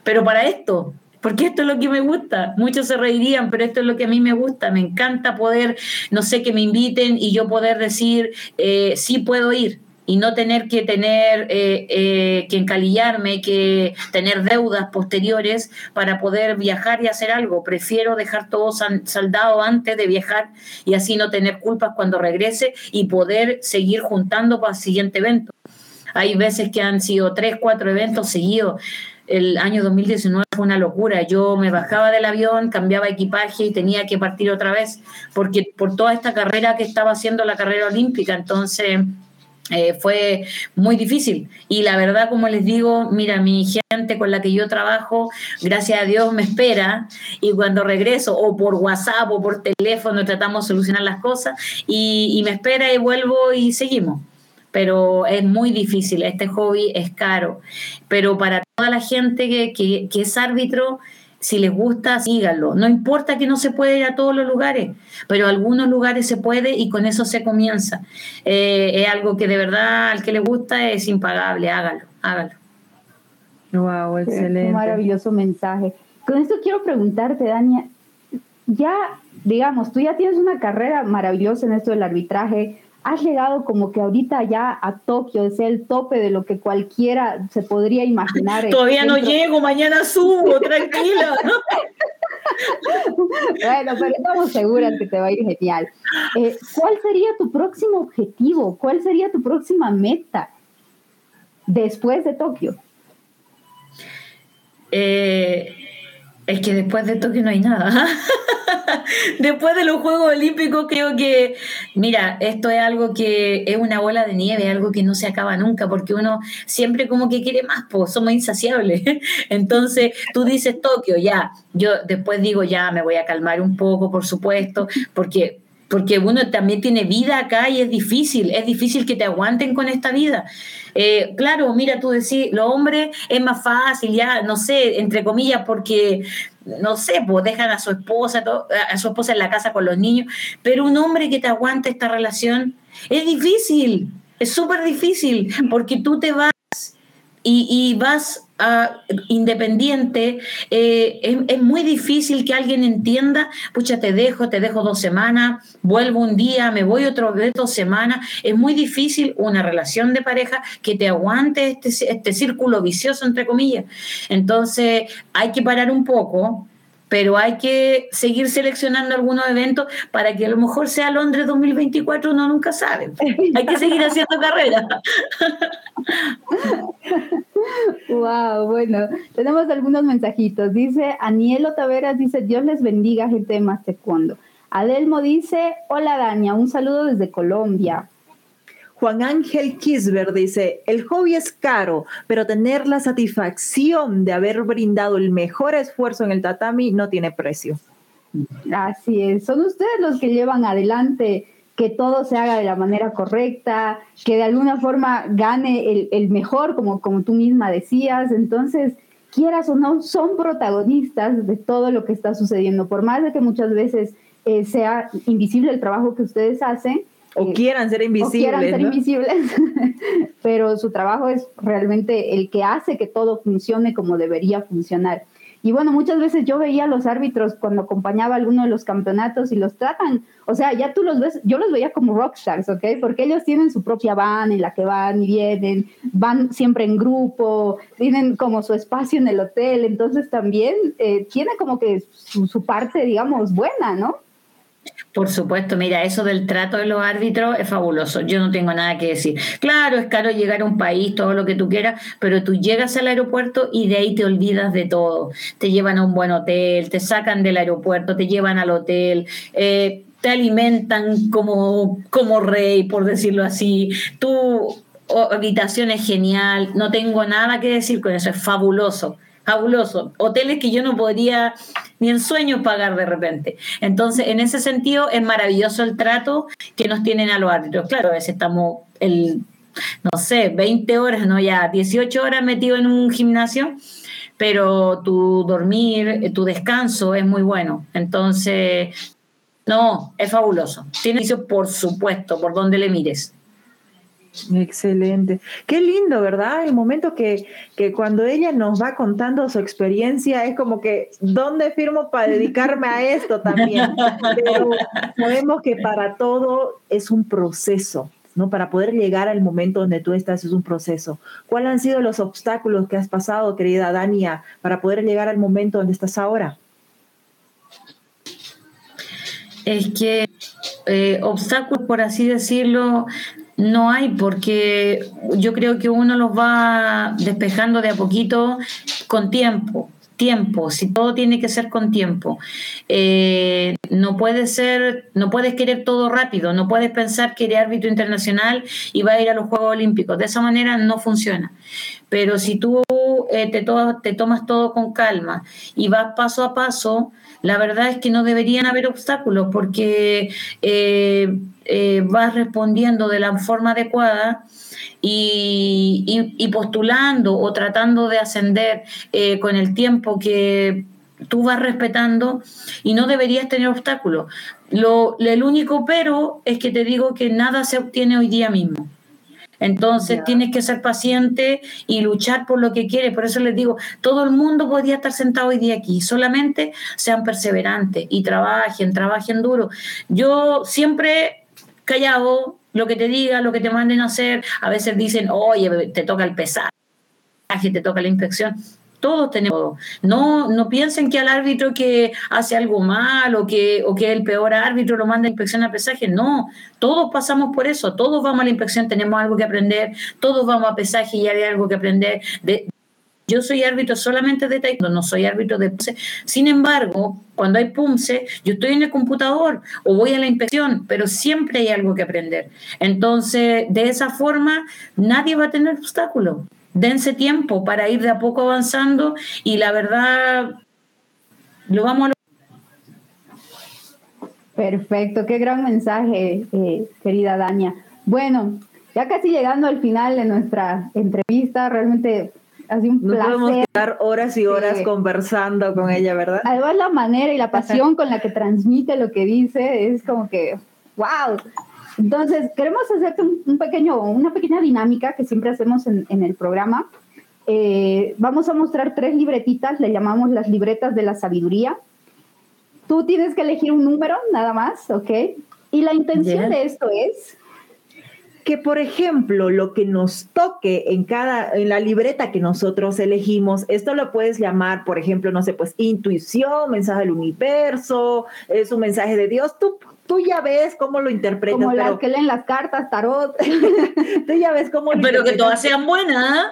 pero para esto porque esto es lo que me gusta. Muchos se reirían, pero esto es lo que a mí me gusta. Me encanta poder, no sé, que me inviten y yo poder decir, eh, sí puedo ir y no tener que tener eh, eh, que encalillarme, que tener deudas posteriores para poder viajar y hacer algo. Prefiero dejar todo saldado antes de viajar y así no tener culpas cuando regrese y poder seguir juntando para el siguiente evento. Hay veces que han sido tres, cuatro eventos seguidos el año 2019 fue una locura. Yo me bajaba del avión, cambiaba equipaje y tenía que partir otra vez, porque por toda esta carrera que estaba haciendo la carrera olímpica, entonces eh, fue muy difícil. Y la verdad, como les digo, mira, mi gente con la que yo trabajo, gracias a Dios me espera y cuando regreso, o por WhatsApp o por teléfono, tratamos de solucionar las cosas y, y me espera y vuelvo y seguimos pero es muy difícil, este hobby es caro, pero para toda la gente que, es árbitro, si les gusta, síganlo. No importa que no se pueda ir a todos los lugares, pero a algunos lugares se puede y con eso se comienza. Eh, es algo que de verdad al que le gusta es impagable, hágalo, hágalo. Wow, excelente. Un maravilloso mensaje. Con esto quiero preguntarte, Dania, ya, digamos, tú ya tienes una carrera maravillosa en esto del arbitraje, has llegado como que ahorita ya a Tokio, es el tope de lo que cualquiera se podría imaginar. Todavía no llego, mañana subo, (laughs) tranquila. bueno, pero estamos seguras que te va a ir genial. Eh, ¿Cuál sería tu próximo objetivo? ¿Cuál sería tu próxima meta después de Tokio? Eh, es que después de Tokio no hay nada. (laughs) después de los Juegos Olímpicos creo que, mira, esto es algo que es una bola de nieve, algo que no se acaba nunca, porque uno siempre como que quiere más, pues somos insaciables. (laughs) Entonces tú dices Tokio, ya, yo después digo, ya me voy a calmar un poco, por supuesto, porque porque uno también tiene vida acá y es difícil, es difícil que te aguanten con esta vida. Eh, claro, mira, tú decís, los hombres es más fácil, ya, no sé, entre comillas, porque, no sé, pues dejan a su esposa, a su esposa en la casa con los niños, pero un hombre que te aguante esta relación es difícil, es súper difícil, porque tú te vas y, vas a independiente, eh, es, muy difícil que alguien entienda, pucha, te dejo, te dejo dos semanas, vuelvo un día, me voy otro vez dos semanas. Es muy difícil una relación de pareja que te aguante este, este círculo vicioso, entre comillas. Entonces, hay que parar un poco pero hay que seguir seleccionando algunos eventos para que a lo mejor sea Londres 2024, uno nunca sabe. Hay que seguir haciendo carrera. Wow, bueno, tenemos algunos mensajitos. Dice Anielo Taveras, dice, Dios les bendiga, gente de taekwondo. Adelmo dice, hola Daña, un saludo desde Colombia. Juan Ángel Kisber dice, el hobby es caro, pero tener la satisfacción de haber brindado el mejor esfuerzo en el tatami no tiene precio. Así es, son ustedes los que llevan adelante que todo se haga de la manera correcta, que de alguna forma gane el, mejor, como, como tú misma decías. Entonces, quieras o no, son protagonistas de todo lo que está sucediendo. Por más de que muchas veces eh, sea invisible el trabajo que ustedes hacen. O quieran ser invisibles. quieran ser invisibles, pero su trabajo es realmente el que hace que todo funcione como debería funcionar. Y bueno, muchas veces yo veía a los árbitros cuando acompañaba alguno de los campeonatos y los tratan, o sea, ya tú los ves, yo los veía como rockstars, ¿ok? Porque ellos tienen su propia van en la que van y vienen, van siempre en grupo, tienen como su espacio en el hotel, entonces también eh, tiene como que su parte, digamos, buena, ¿no? Por supuesto, mira, eso del trato de los árbitros es fabuloso. Yo no tengo nada que decir. Claro, es caro llegar a un país, todo lo que tú quieras, pero tú llegas al aeropuerto y de ahí te olvidas de todo. Te llevan a un buen hotel, te sacan del aeropuerto, te llevan al hotel. Eh, te alimentan como, como rey, por decirlo así. Tu habitación es genial, no tengo nada que decir con eso, es fabuloso fabuloso. Hoteles que yo no podría ni en sueños pagar de repente. Entonces, en ese sentido, es maravilloso el trato que nos tienen a los árbitros. Claro, a veces estamos el, no sé, 20 horas, no ya 18 horas metido en un gimnasio, pero tu dormir, tu descanso es muy bueno. Entonces, no, es fabuloso. Tiene por supuesto, por donde le mires. Excelente. Qué lindo, ¿verdad? El momento que, que, cuando ella nos va contando su experiencia es como que, ¿dónde firmo para dedicarme a esto también? Pero sabemos que para todo es un proceso, ¿no? Para poder llegar al momento donde tú estás es un proceso. ¿Cuáles han sido los obstáculos que has pasado, querida Dania, para poder llegar al momento donde estás ahora? Es que eh, obstáculos, por así decirlo, no hay, porque yo creo que uno los va despejando de a poquito con tiempo. Tiempo, si todo tiene que ser con tiempo. Eh, no puede ser, no puedes querer todo rápido, no puedes pensar que eres árbitro internacional y va a ir a los Juegos Olímpicos. De esa manera no funciona. Pero si tú eh, te, tomas todo con calma y vas paso a paso, la verdad es que no deberían haber obstáculos porque eh, eh, vas respondiendo de la forma adecuada y, postulando o tratando de ascender eh, con el tiempo que tú vas respetando y no deberías tener obstáculos. Lo, el único pero es que te digo que nada se obtiene hoy día mismo. Entonces tienes que ser paciente y luchar por lo que quieres. Por eso les digo, todo el mundo podría estar sentado hoy día aquí. Solamente sean perseverantes y trabajen, trabajen duro. Yo siempre callado, lo que te diga, lo que te manden a hacer. A veces dicen, oye, te toca el pesaje, te toca la inspección todos tenemos. No, no piensen que al árbitro que hace algo mal o que, o que el peor árbitro lo manda a inspección a pesaje. No, todos pasamos por eso, todos vamos a la inspección, tenemos algo que aprender, todos vamos a pesaje y hay algo que aprender. De, yo soy árbitro solamente de taekwondo, no soy árbitro de PUMSE. Sin embargo, cuando hay PUMSE, yo estoy en el computador o voy a la inspección, pero siempre hay algo que aprender. Entonces, de esa forma, nadie va a tener obstáculo dense tiempo para ir de a poco avanzando y la verdad lo vamos a Perfecto, qué gran mensaje, eh, querida Dania. Bueno, ya casi llegando al final de nuestra entrevista, realmente sido un Nos placer. podemos quedar horas y horas conversando con ella, ¿verdad? Además, la manera y la pasión con la que transmite lo que dice es como que, wow, entonces, queremos hacerte un, pequeño, una pequeña dinámica que siempre hacemos en, el programa. Eh, vamos a mostrar tres libretitas, le llamamos las libretas de la sabiduría. Tú tienes que elegir un número, nada más, ¿ok? Y la intención de esto es que, por ejemplo, lo que nos toque en cada, en la libreta que nosotros elegimos, esto lo puedes llamar, por ejemplo, no sé, pues intuición, mensaje del universo, es un mensaje de Dios. Tú tú ya ves cómo lo interpretas. Como que leen las cartas, tarot. (laughs) tú ya ves cómo lo Pero que todas sean buenas.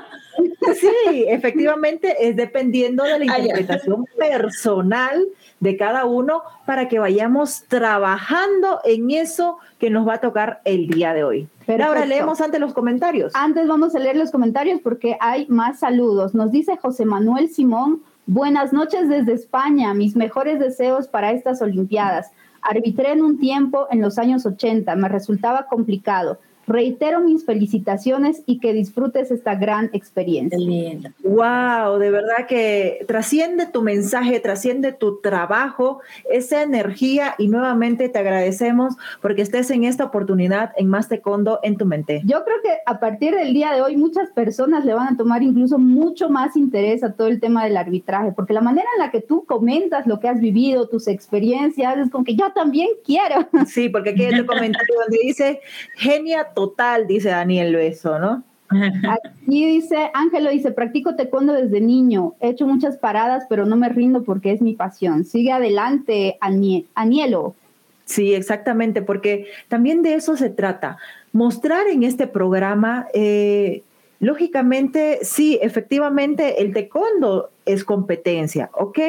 Sí, efectivamente es dependiendo de la ah, interpretación personal de cada uno para que vayamos trabajando en eso que nos va a tocar el día de hoy. Pero ahora leemos antes los comentarios. Antes vamos a leer los comentarios porque hay más saludos. Nos dice José Manuel Simón, buenas noches desde España, mis mejores deseos para estas Olimpiadas. Arbitré en un tiempo en los años 80, me resultaba complicado. Reitero mis felicitaciones y que disfrutes esta gran experiencia. Wow, de verdad que trasciende tu mensaje, trasciende tu trabajo, esa energía y nuevamente te agradecemos porque estés en esta oportunidad en Más Taekwondo en tu mente. Yo creo que a partir del día de hoy muchas personas le van a tomar incluso mucho más interés a todo el tema del arbitraje, porque la manera en la que tú comentas lo que has vivido, tus experiencias, es como que yo también quiero. Sí, porque aquí hay un comentario donde dice, genia total, dice Daniel Beso, ¿no? Aquí dice, Ángelo dice, practico taekwondo desde niño, he hecho muchas paradas, pero no me rindo porque es mi pasión. Sigue adelante, Anielo. Sí, exactamente, porque también de eso se trata. Mostrar en este programa, eh, lógicamente, sí, efectivamente, el taekwondo es competencia, ok,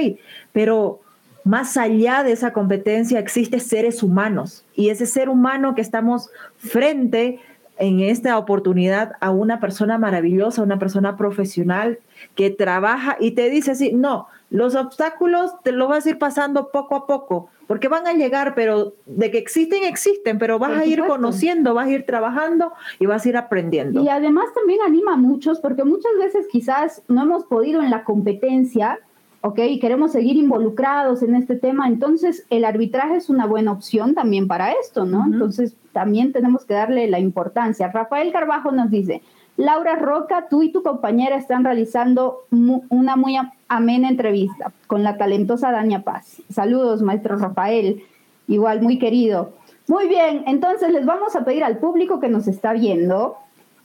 pero más allá de esa competencia existe seres humanos y ese ser humano que estamos frente en esta oportunidad a una persona maravillosa, una persona profesional que trabaja y te dice así, no, los obstáculos te lo vas a ir pasando poco a poco, porque van a llegar, pero de que existen, existen, pero vas a ir conociendo, vas a ir trabajando y vas a ir aprendiendo. Y además también anima a muchos, porque muchas veces quizás no hemos podido en la competencia, ¿ok? Y queremos seguir involucrados en este tema, entonces el arbitraje es una buena opción también para esto, ¿no? Entonces también tenemos que darle la importancia. Rafael Carbajo nos dice, Laura Roca, tú y tu compañera están realizando una muy amena entrevista con la talentosa Daña Paz. Saludos, maestro Rafael, igual muy querido. Muy bien, entonces les vamos a pedir al público que nos está viendo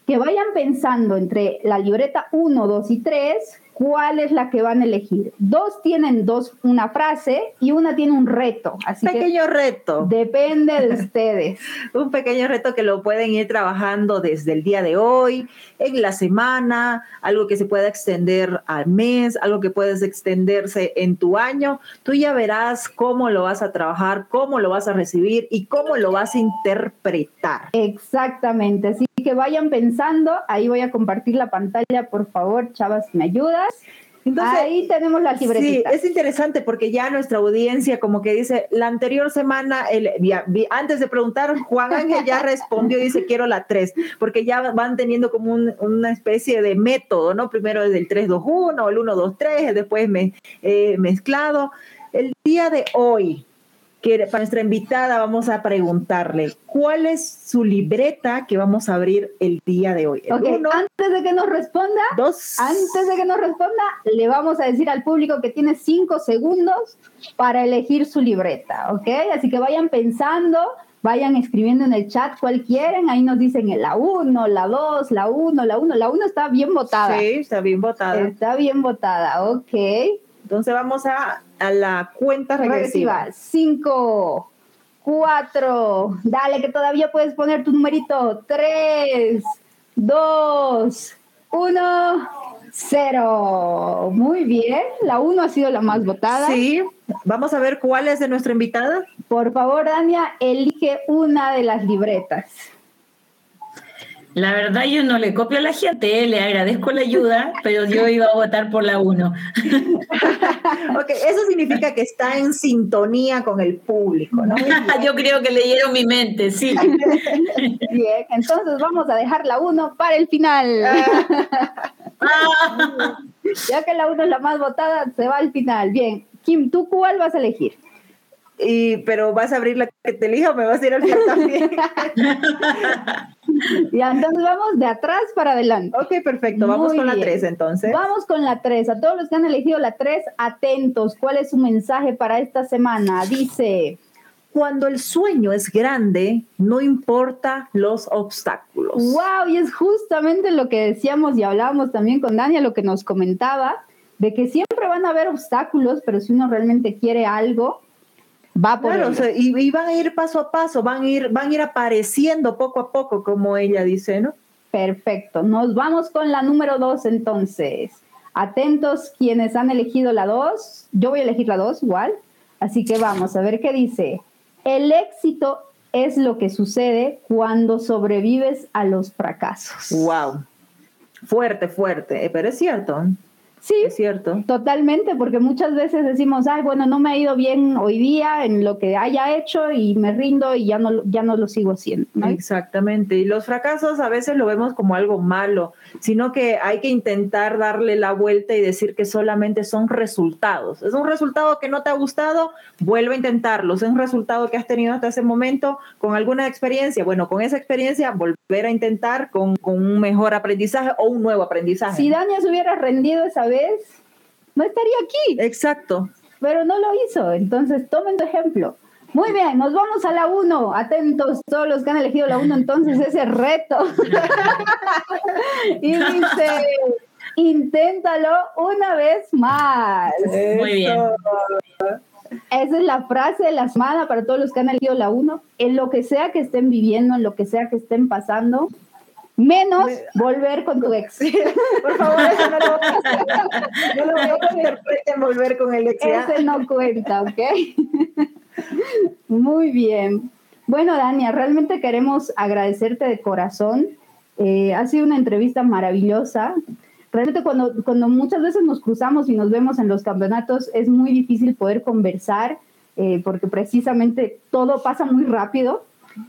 que vayan pensando entre la libreta 1, 2 y 3 cuál es la que van a elegir. Dos tienen dos, una frase y una tiene un reto. Así pequeño reto. Depende de (laughs) ustedes. un pequeño reto que lo pueden ir trabajando desde el día de hoy, en la semana, algo que se pueda extender al mes, algo que puedes extenderse en tu año. Tú ya verás cómo lo vas a trabajar, cómo lo vas a recibir y cómo lo vas a interpretar. Exactamente. Así que vayan pensando. Ahí voy a compartir la pantalla, por favor, Chavas, ¿me ayudas? Entonces, Ahí tenemos la libretita. Sí, es interesante porque ya nuestra audiencia como que dice, la anterior semana, el, antes de preguntar, Juan Ángel ya respondió y dice, quiero la 3, porque ya van teniendo como una especie de método, ¿no? Primero es el 3-2-1, el 1-2-3, después me, eh, mezclado. El día de hoy, que para nuestra invitada vamos a preguntarle cuál es su libreta que vamos a abrir el día de hoy. antes de que nos responda, dos. antes de que nos responda, le vamos a decir al público que tiene cinco segundos para elegir su libreta, ¿ok? Así que vayan pensando, vayan escribiendo en el chat cuál quieren, ahí nos dicen la 1, la 2, la 1, la 1, la 1 está bien votada. Sí, está bien votada. Está bien votada, ok. Entonces vamos a, la cuenta regresiva. Cinco, cuatro, dale que todavía puedes poner tu numerito. Tres, dos, uno, cero. Muy bien, la uno ha sido la más votada. Sí, vamos a ver cuál es de nuestra invitada. Por favor, Dania, elige una de las libretas. La verdad yo no le copio a la gente, le agradezco la ayuda, pero yo iba a votar por la 1. (laughs) ok, eso significa que está en sintonía con el público, ¿no? (laughs) yo creo que leyeron mi mente, sí. (laughs) Bien, entonces vamos a dejar la 1 para el final. ya que la 1 es la más votada, se va al final. Bien, Kim, ¿tú cuál vas a elegir? Y, pero vas a abrir la que te elija o me vas a ir al también. (laughs) ya, entonces vamos de atrás para adelante. Ok, perfecto. Vamos con la 3 entonces. Vamos con la 3. A todos los que han elegido la 3, atentos. ¿Cuál es su mensaje para esta semana? Dice... Cuando el sueño es grande, no importa los obstáculos. Wow, y es justamente lo que decíamos y hablábamos también con Dania, lo que nos comentaba, de que siempre van a haber obstáculos, pero si uno realmente quiere algo, va por claro, y, van a ir paso a paso, van a ir, van a ir apareciendo poco a poco, como ella dice, ¿no? Perfecto. Nos vamos con la número dos entonces. Atentos quienes han elegido la dos. Yo voy a elegir la dos igual. Así que vamos a ver qué dice. El éxito es lo que sucede cuando sobrevives a los fracasos. Wow. Fuerte, fuerte, eh, pero es cierto. Sí, es cierto. Totalmente, porque muchas veces decimos, ay, bueno, no me ha ido bien hoy día en lo que haya hecho y me rindo y ya no, ya no lo sigo haciendo. Exactamente. Y los fracasos a veces lo vemos como algo malo, sino que hay que intentar darle la vuelta y decir que solamente son resultados. Es un resultado que no te ha gustado, vuelve a intentarlo. Es un resultado que has tenido hasta ese momento con alguna experiencia. Bueno, con esa experiencia, volver a intentar con, con un mejor aprendizaje o un nuevo aprendizaje. Si Dania se hubiera rendido esa vez, no estaría aquí. Exacto. Pero no lo hizo, entonces tomen tu ejemplo. Muy bien, nos vamos a la 1. Atentos todos los que han elegido la 1, entonces (laughs) ese reto. (laughs) y dice, inténtalo una vez más. Muy bien. Esa es la frase de la semana para todos los que han elegido la 1. En lo que sea que estén viviendo, en lo que sea que estén pasando, menos volver con tu ex. (laughs) Por favor, eso no lo voy a hacer. No lo voy a interpreten volver con el ex. Ese no cuenta, ¿ok? Muy bien. Bueno, Dania, realmente queremos agradecerte de corazón. Eh, ha sido una entrevista maravillosa. Realmente cuando, cuando muchas veces nos cruzamos y nos vemos en los campeonatos es muy difícil poder conversar eh, porque precisamente todo pasa muy rápido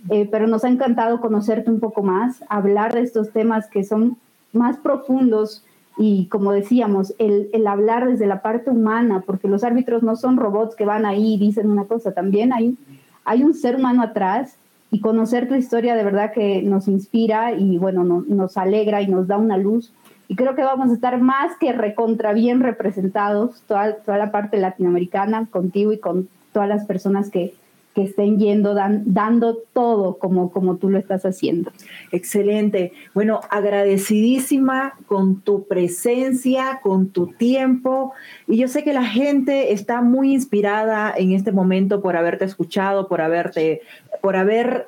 eh, pero nos ha encantado conocerte un poco más, hablar de estos temas que son más profundos y como decíamos, el, el, hablar desde la parte humana, porque los árbitros no son robots que van ahí y dicen una cosa, también hay, hay un ser humano atrás y conocer tu historia de verdad que nos inspira y bueno, nos alegra y nos da una luz. Y creo que vamos a estar más que recontra bien representados, toda, toda la parte latinoamericana, contigo y con todas las personas que, que estén yendo, dando todo como, como tú lo estás haciendo. Excelente. Bueno, agradecidísima con tu presencia, con tu tiempo. Y yo sé que la gente está muy inspirada en este momento por haberte escuchado, por haberte, por haber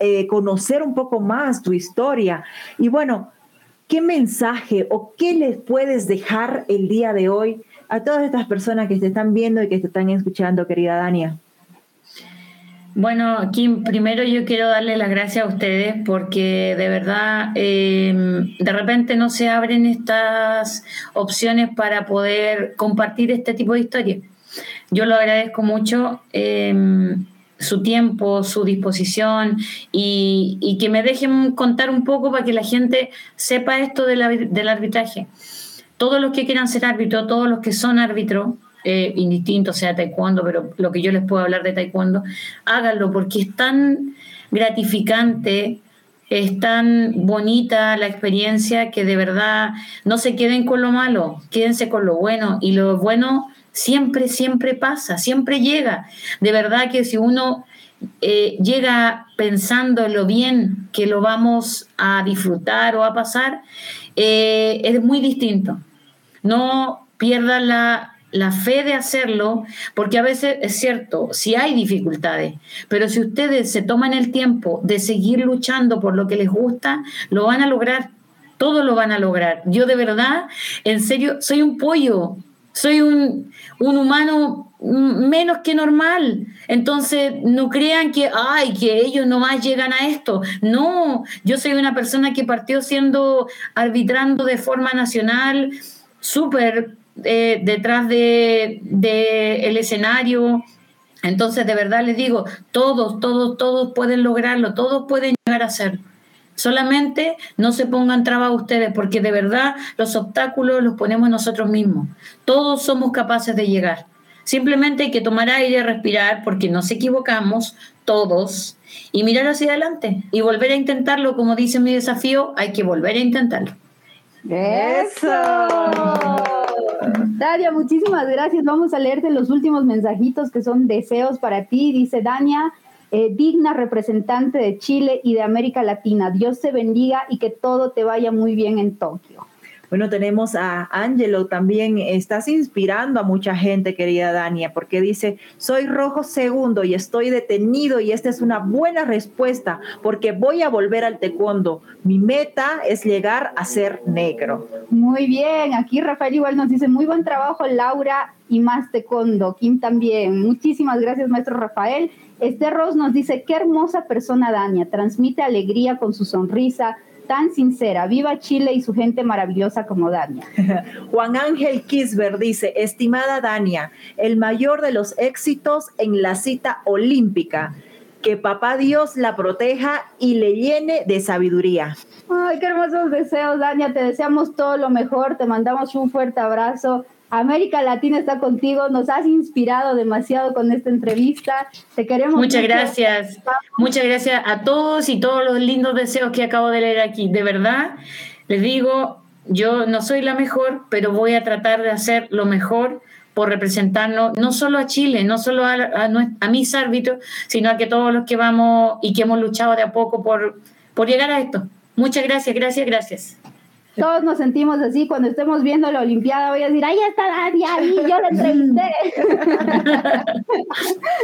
eh, conocer un poco más tu historia. Y bueno, ¿qué mensaje o qué les puedes dejar el día de hoy a todas estas personas que te están viendo y que te están escuchando, querida Dania? Bueno, Kim, primero yo quiero darle las gracias a ustedes porque de verdad em, de repente no se abren estas opciones para poder compartir este tipo de historias. Yo lo agradezco mucho em, su tiempo, su disposición y, que me dejen contar un poco para que la gente sepa esto del arbitraje. Todos los que quieran ser árbitro, todos los que son árbitros, eh, indistinto sea taekwondo, pero lo que yo les puedo hablar de taekwondo, háganlo porque es tan gratificante, es tan bonita la experiencia que de verdad no se queden con lo malo, quédense con lo bueno y lo bueno siempre, siempre pasa, siempre llega. De verdad que si uno eh, llega pensando en lo bien que lo vamos a disfrutar o a pasar, eh, es muy distinto. No pierdan la la fe de hacerlo, porque a veces es cierto, si hay dificultades, pero si ustedes se toman el tiempo de seguir luchando por lo que les gusta, lo van a lograr, todo lo van a lograr. Yo de verdad, en serio, soy un pollo, soy un, un humano menos que normal. Entonces, no crean que, ay, que ellos nomás llegan a esto. No, yo soy una persona que partió siendo arbitrando de forma nacional, súper detrás del de, el escenario. Entonces, de verdad les digo, todos, todos, todos pueden lograrlo, todos pueden llegar a ser. Solamente no se pongan trabas ustedes, porque de verdad los obstáculos los ponemos nosotros mismos. Todos somos capaces de llegar. Simplemente hay que tomar aire, respirar, porque nos equivocamos todos, y mirar hacia adelante y volver a intentarlo. Como dice mi desafío, hay que volver a intentarlo. ¡Eso! Daria, muchísimas gracias. Vamos a leerte los últimos mensajitos que son deseos para ti. Dice Dania, eh, digna representante de Chile y de América Latina. Dios te bendiga y que todo te vaya muy bien en Tokio. Bueno, tenemos a Angelo también, estás inspirando a mucha gente, querida Dania, porque dice, soy rojo segundo y estoy detenido y esta es una buena respuesta porque voy a volver al taekwondo. Mi meta es llegar a ser negro. Muy bien, aquí Rafael igual nos dice, muy buen trabajo Laura y más taekwondo. Kim también. Muchísimas gracias, maestro Rafael. Esther Ross nos dice, qué hermosa persona Dania, transmite alegría con su sonrisa, tan sincera. Viva Chile y su gente maravillosa como Dania. (laughs) Juan Ángel Kisber dice, estimada Dania, el mayor de los éxitos en la cita olímpica. Que papá Dios la proteja y le llene de sabiduría. Ay, qué hermosos deseos, Dania. Te deseamos todo lo mejor. Te mandamos un fuerte abrazo. América Latina está contigo, nos has inspirado demasiado con esta entrevista. Te queremos. Muchas gracias. Muchas gracias a todos y todos los lindos deseos que acabo de leer aquí. De verdad, les digo, yo no soy la mejor, pero voy a tratar de hacer lo mejor por representarnos no solo a Chile, no solo a, a, mis árbitros, sino a que todos los que vamos y que hemos luchado de a poco por, por llegar a esto. Muchas gracias, gracias, gracias. Todos nos sentimos así cuando estemos viendo la Olimpiada. Voy a decir, ahí está Dani, ahí yo la entrevisté.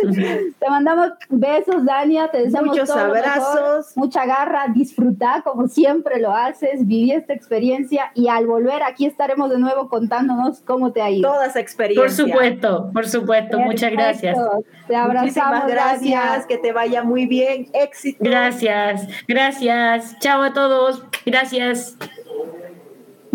(laughs) te mandamos besos, Dania. Te deseamos muchos abrazos, mucha garra, disfrutar como siempre lo haces, viví esta experiencia y al volver aquí estaremos de nuevo contándonos cómo te ha ido. Toda esa experiencia. Por supuesto, por supuesto. Muchas gracias. Te abrazamos. Muchísimas gracias. Que te vaya muy bien. Éxito. Gracias, gracias. Chao a todos. Gracias.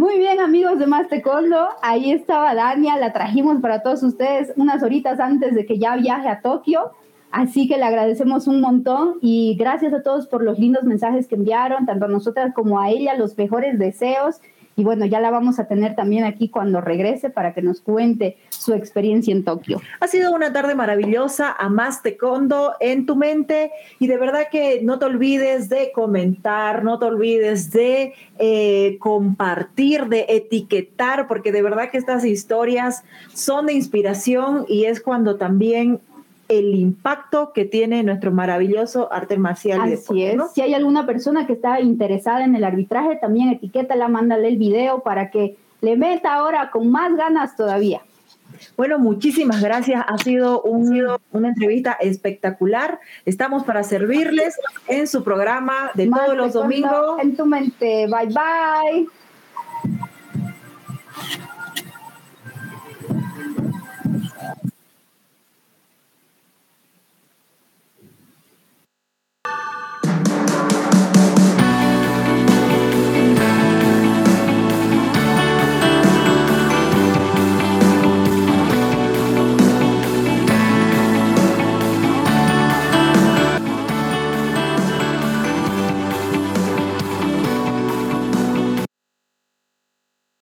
Muy bien, amigos de Mastecondo, ahí estaba Dania, la trajimos para todos ustedes unas horitas antes de que ya viaje a Tokio, así que le agradecemos un montón y gracias a todos por los lindos mensajes que enviaron, tanto a nosotras como a ella, los mejores deseos y bueno, ya la vamos a tener también aquí cuando regrese para que nos cuente su experiencia en Tokio. Ha sido una tarde maravillosa, más taekwondo en tu mente y de verdad que no te olvides de comentar, no te olvides de eh, compartir, de etiquetar, porque de verdad que estas historias son de inspiración y es cuando también el impacto que tiene nuestro maravilloso arte marcial. Así es. Si hay alguna persona que está interesada en el arbitraje, también etiquétala, mándale el video para que le meta ahora con más ganas todavía. Bueno, muchísimas gracias. Ha sido una entrevista espectacular. Estamos para servirles en su programa de todos los domingos. En tu mente. Bye bye.